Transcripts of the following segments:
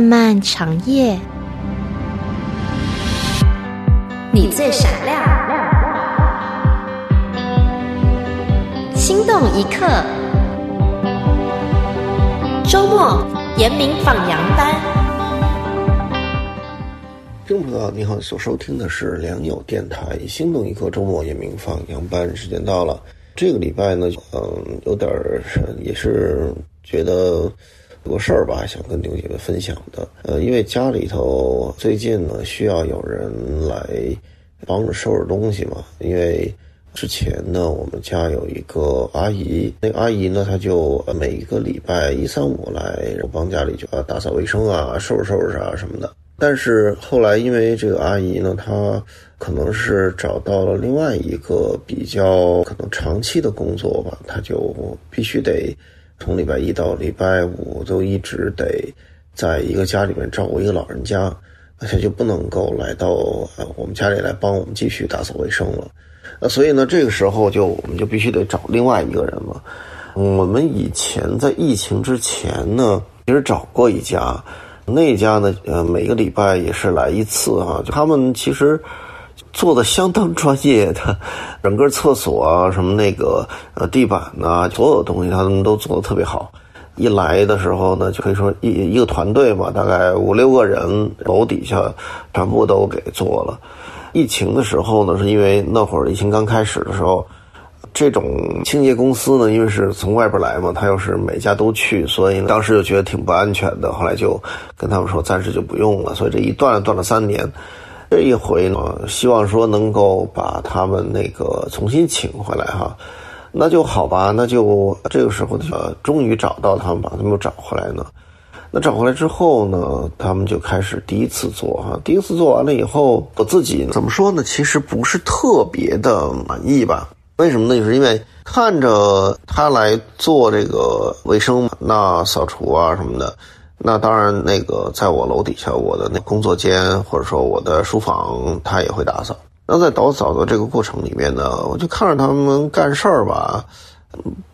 漫漫长夜，你最闪亮，心动一刻。周末严明放羊班，听众朋友你好，所收听的是良友电台《心动一刻》周末严明放羊班，时间到了。这个礼拜呢，嗯，有点儿也是觉得。有个事儿吧，想跟刘姐妹分享的。呃，因为家里头最近呢需要有人来帮着收拾东西嘛。因为之前呢，我们家有一个阿姨，那个阿姨呢，她就每一个礼拜一三五来帮家里就要打扫卫生啊、收拾收拾啊什么的。但是后来因为这个阿姨呢，她可能是找到了另外一个比较可能长期的工作吧，她就必须得。从礼拜一到礼拜五都一直得在一个家里面照顾一个老人家，而且就不能够来到我们家里来帮我们继续打扫卫生了。那所以呢，这个时候就我们就必须得找另外一个人了。我们以前在疫情之前呢，其实找过一家，那家呢，呃，每个礼拜也是来一次啊。他们其实。做的相当专业的，整个厕所啊，什么那个呃地板呐，所有东西他们都做的特别好。一来的时候呢，就可以说一一个团队嘛，大概五六个人，楼底下全部都给做了。疫情的时候呢，是因为那会儿疫情刚开始的时候，这种清洁公司呢，因为是从外边来嘛，他又是每家都去，所以当时就觉得挺不安全的。后来就跟他们说，暂时就不用了。所以这一断断了三年。这一回呢，希望说能够把他们那个重新请回来哈，那就好吧，那就这个时候就，终于找到他们，把他们找回来呢。那找回来之后呢，他们就开始第一次做哈，第一次做完了以后，我自己怎么说呢？其实不是特别的满意吧？为什么呢？就是因为看着他来做这个卫生嘛，那扫除啊什么的。那当然，那个在我楼底下，我的那工作间或者说我的书房，他也会打扫。那在打扫的这个过程里面呢，我就看着他们干事儿吧，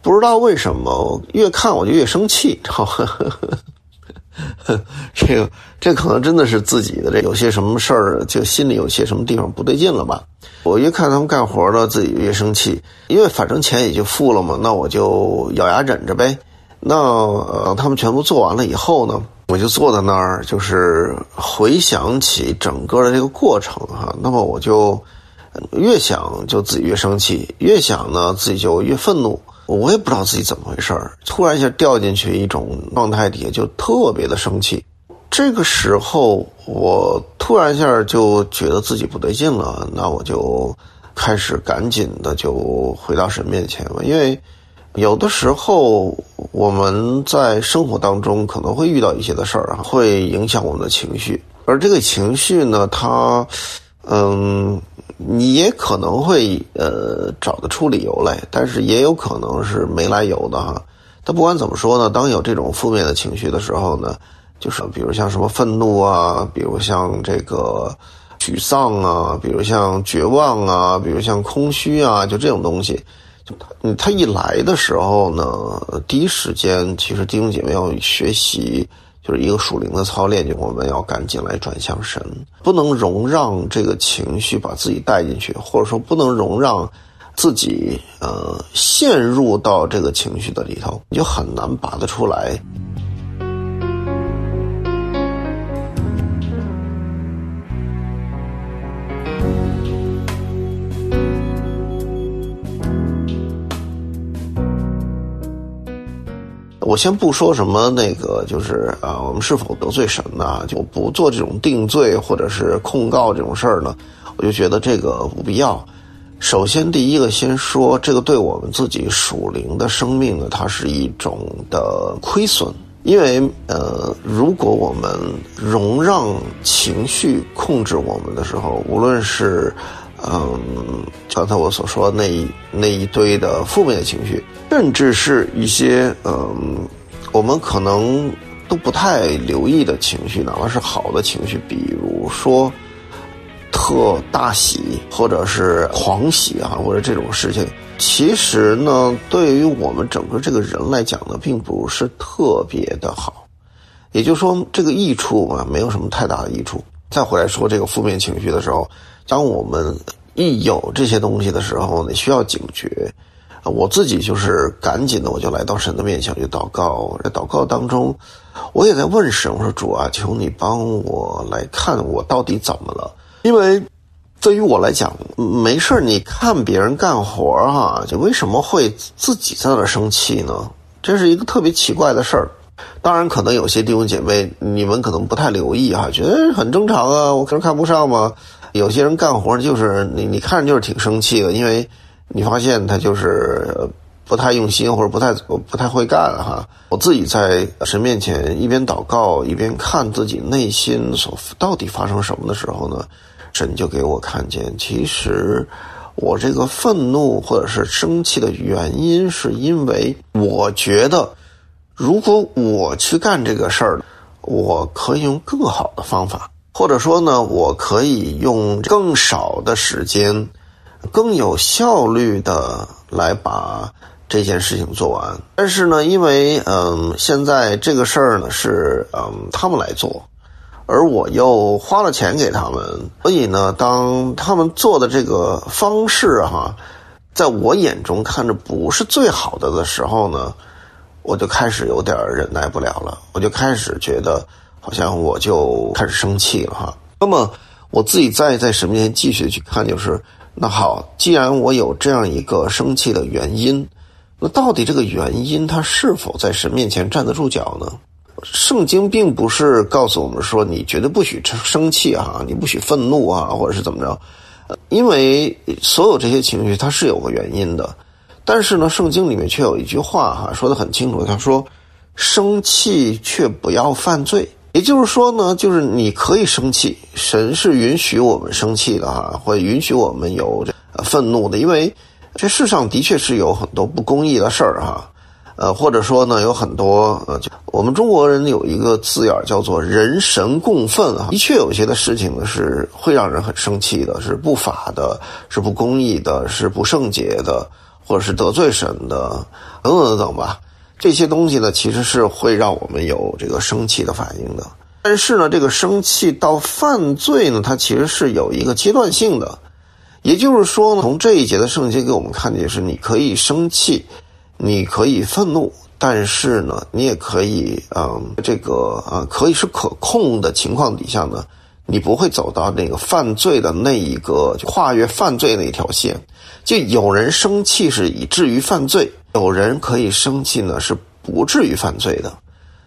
不知道为什么，越看我就越生气，知道吗？这个这可能真的是自己的这有些什么事儿，就心里有些什么地方不对劲了吧？我越看他们干活呢，自己越生气，因为反正钱也就付了嘛，那我就咬牙忍着呗。那呃，他们全部做完了以后呢，我就坐在那儿，就是回想起整个的这个过程哈。那么我就越想就自己越生气，越想呢自己就越愤怒。我也不知道自己怎么回事，突然一下掉进去一种状态底下，就特别的生气。这个时候我突然一下就觉得自己不对劲了，那我就开始赶紧的就回到神面前了，因为。有的时候，我们在生活当中可能会遇到一些的事儿，会影响我们的情绪。而这个情绪呢，它，嗯，你也可能会呃找得出理由来，但是也有可能是没来由的哈。但不管怎么说呢，当有这种负面的情绪的时候呢，就是比如像什么愤怒啊，比如像这个沮丧啊，比如像绝望啊，比如像空虚啊，就这种东西。嗯，他一来的时候呢，第一时间其实弟兄姐妹要学习，就是一个属灵的操练，就我们要赶紧来转向神，不能容让这个情绪把自己带进去，或者说不能容让自己呃陷入到这个情绪的里头，你就很难拔得出来。先不说什么那个，就是啊，我们是否得罪神呢？就不做这种定罪或者是控告这种事儿呢？我就觉得这个不必要。首先，第一个先说这个对我们自己属灵的生命呢，它是一种的亏损。因为呃，如果我们容让情绪控制我们的时候，无论是嗯，刚才我所说那一那一堆的负面的情绪。甚至是一些嗯，我们可能都不太留意的情绪，哪怕是好的情绪，比如说特大喜或者是狂喜啊，或者这种事情，其实呢，对于我们整个这个人来讲呢，并不是特别的好。也就是说，这个益处嘛，没有什么太大的益处。再回来说这个负面情绪的时候，当我们一有这些东西的时候，你需要警觉。我自己就是赶紧的，我就来到神的面前去祷告。在祷告当中，我也在问神：“我说主啊，求你帮我来看我到底怎么了？因为对于我来讲，没事你看别人干活哈，就为什么会自己在那生气呢？这是一个特别奇怪的事儿。当然，可能有些弟兄姐妹你们可能不太留意哈，觉得很正常啊，我可能看不上嘛。有些人干活就是你，你看着就是挺生气的，因为。你发现他就是不太用心，或者不太不太会干哈。我自己在神面前一边祷告一边看自己内心所到底发生什么的时候呢，神就给我看见，其实我这个愤怒或者是生气的原因，是因为我觉得，如果我去干这个事儿，我可以用更好的方法，或者说呢，我可以用更少的时间。更有效率的来把这件事情做完，但是呢，因为嗯，现在这个事儿呢是嗯他们来做，而我又花了钱给他们，所以呢，当他们做的这个方式哈，在我眼中看着不是最好的的时候呢，我就开始有点忍耐不了了，我就开始觉得好像我就开始生气了哈。那么我自己再在神面前继续去看，就是。那好，既然我有这样一个生气的原因，那到底这个原因它是否在神面前站得住脚呢？圣经并不是告诉我们说你绝对不许生气啊，你不许愤怒啊，或者是怎么着？因为所有这些情绪它是有个原因的。但是呢，圣经里面却有一句话哈，说的很清楚，他说：“生气却不要犯罪。”也就是说呢，就是你可以生气，神是允许我们生气的哈，会允许我们有愤怒的，因为这世上的确是有很多不公义的事儿哈，呃，或者说呢，有很多呃，就我们中国人有一个字眼叫做人神共愤啊，的确有些的事情呢是会让人很生气的，是不法的，是不公义的，是不圣洁的，或者是得罪神的，等等等等吧。这些东西呢，其实是会让我们有这个生气的反应的。但是呢，这个生气到犯罪呢，它其实是有一个阶段性的。也就是说呢，从这一节的圣经给我们看见是：你可以生气，你可以愤怒，但是呢，你也可以，嗯，这个啊，可以是可控的情况底下呢，你不会走到那个犯罪的那一个跨越犯罪那条线。就有人生气是以至于犯罪。有人可以生气呢，是不至于犯罪的。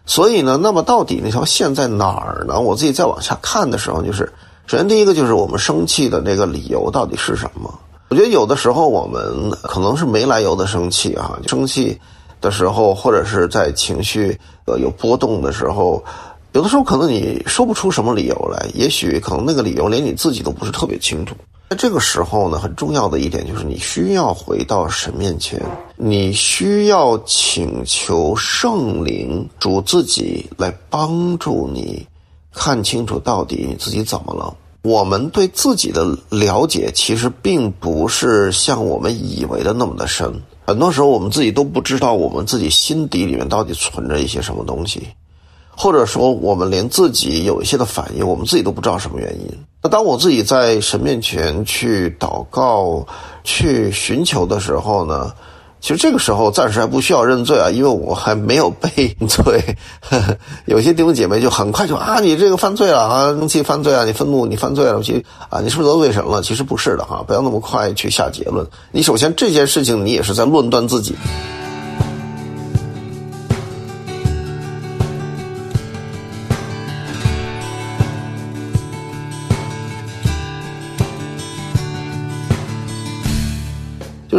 所以呢，那么到底那条线在哪儿呢？我自己再往下看的时候，就是首先第一个就是我们生气的那个理由到底是什么？我觉得有的时候我们可能是没来由的生气啊，生气的时候或者是在情绪呃有波动的时候，有的时候可能你说不出什么理由来，也许可能那个理由连你自己都不是特别清楚。在这个时候呢，很重要的一点就是你需要回到神面前，你需要请求圣灵主自己来帮助你看清楚到底你自己怎么了。我们对自己的了解其实并不是像我们以为的那么的深，很多时候我们自己都不知道我们自己心底里面到底存着一些什么东西。或者说，我们连自己有一些的反应，我们自己都不知道什么原因。那当我自己在神面前去祷告、去寻求的时候呢？其实这个时候暂时还不需要认罪啊，因为我还没有被罪。有些弟兄姐妹就很快就啊，你这个犯罪了啊，生气犯罪啊，你愤怒你犯罪了，其实啊，你是不是得罪神了？其实不是的哈，不要那么快去下结论。你首先这件事情，你也是在论断自己。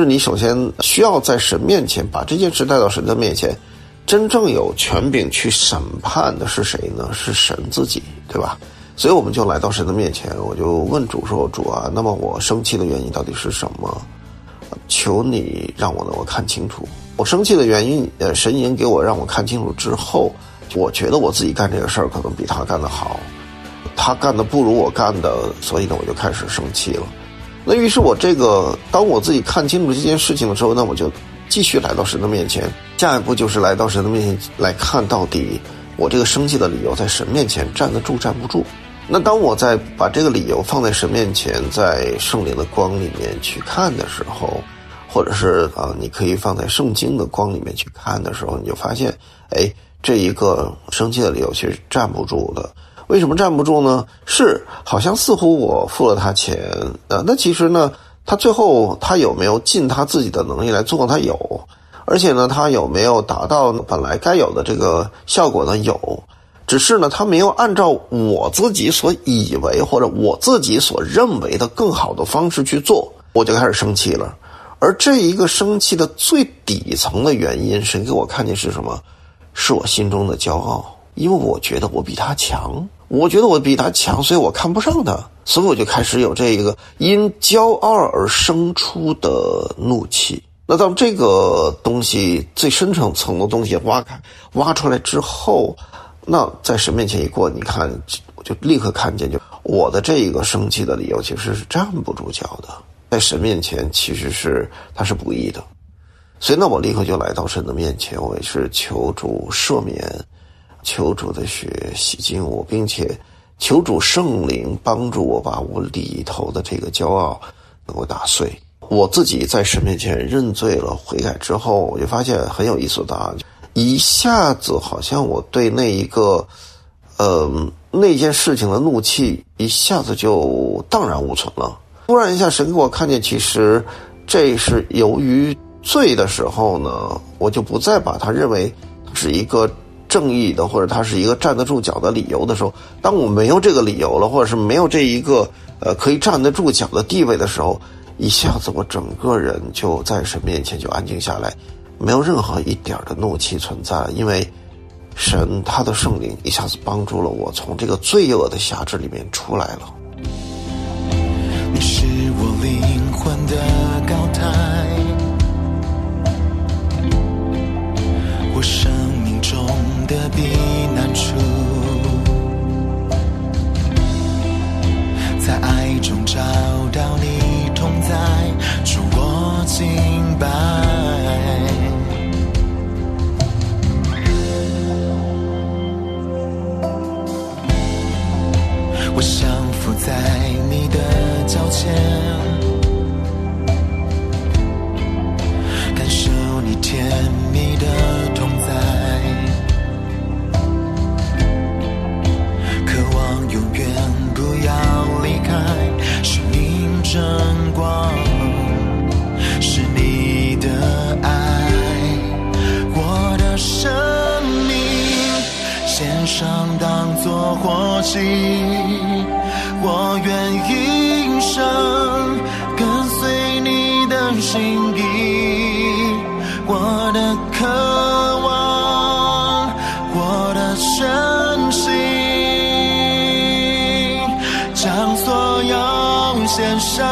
就是你首先需要在神面前把这件事带到神的面前，真正有权柄去审判的是谁呢？是神自己，对吧？所以我们就来到神的面前，我就问主说：“主啊，那么我生气的原因到底是什么？求你让我能够看清楚。我生气的原因，呃，神已经给我让我看清楚之后，我觉得我自己干这个事儿可能比他干的好，他干的不如我干的，所以呢，我就开始生气了。”那于是我这个，当我自己看清楚这件事情的时候，那我就继续来到神的面前。下一步就是来到神的面前来看到底我这个生气的理由在神面前站得住站不住。那当我在把这个理由放在神面前，在圣灵的光里面去看的时候，或者是啊，你可以放在圣经的光里面去看的时候，你就发现，哎，这一个生气的理由其实站不住的。为什么站不住呢？是好像似乎我付了他钱啊，那其实呢，他最后他有没有尽他自己的能力来做？他有，而且呢，他有没有达到本来该有的这个效果呢？有。只是呢，他没有按照我自己所以为或者我自己所认为的更好的方式去做，我就开始生气了。而这一个生气的最底层的原因，神给我看见是什么？是我心中的骄傲，因为我觉得我比他强，我觉得我比他强，所以我看不上他，所以我就开始有这一个因骄傲而生出的怒气。那当这个东西最深层层的东西挖开、挖出来之后。那在神面前一过，你看，我就立刻看见，就我的这一个生气的理由，其实是站不住脚的。在神面前，其实是他是不义的，所以那我立刻就来到神的面前，我也是求主赦免，求主的血洗净我，并且求主圣灵帮助我把我里头的这个骄傲能够打碎。我自己在神面前认罪了、悔改之后，我就发现很有意思的答案。一下子，好像我对那一个，呃，那件事情的怒气一下子就荡然无存了。突然一下，神给我看见，其实这是由于罪的时候呢，我就不再把它认为是一个正义的，或者它是一个站得住脚的理由的时候。当我没有这个理由了，或者是没有这一个呃可以站得住脚的地位的时候，一下子我整个人就在神面前就安静下来。没有任何一点的怒气存在，因为神他的圣灵一下子帮助了我，从这个罪恶的辖制里面出来了。你是我灵魂的高台，我生命中的避难处，在爱中找到你同在，主我敬拜。当作火祭。我愿一生跟随你的心意，我的渴望，我的真心，将所有献上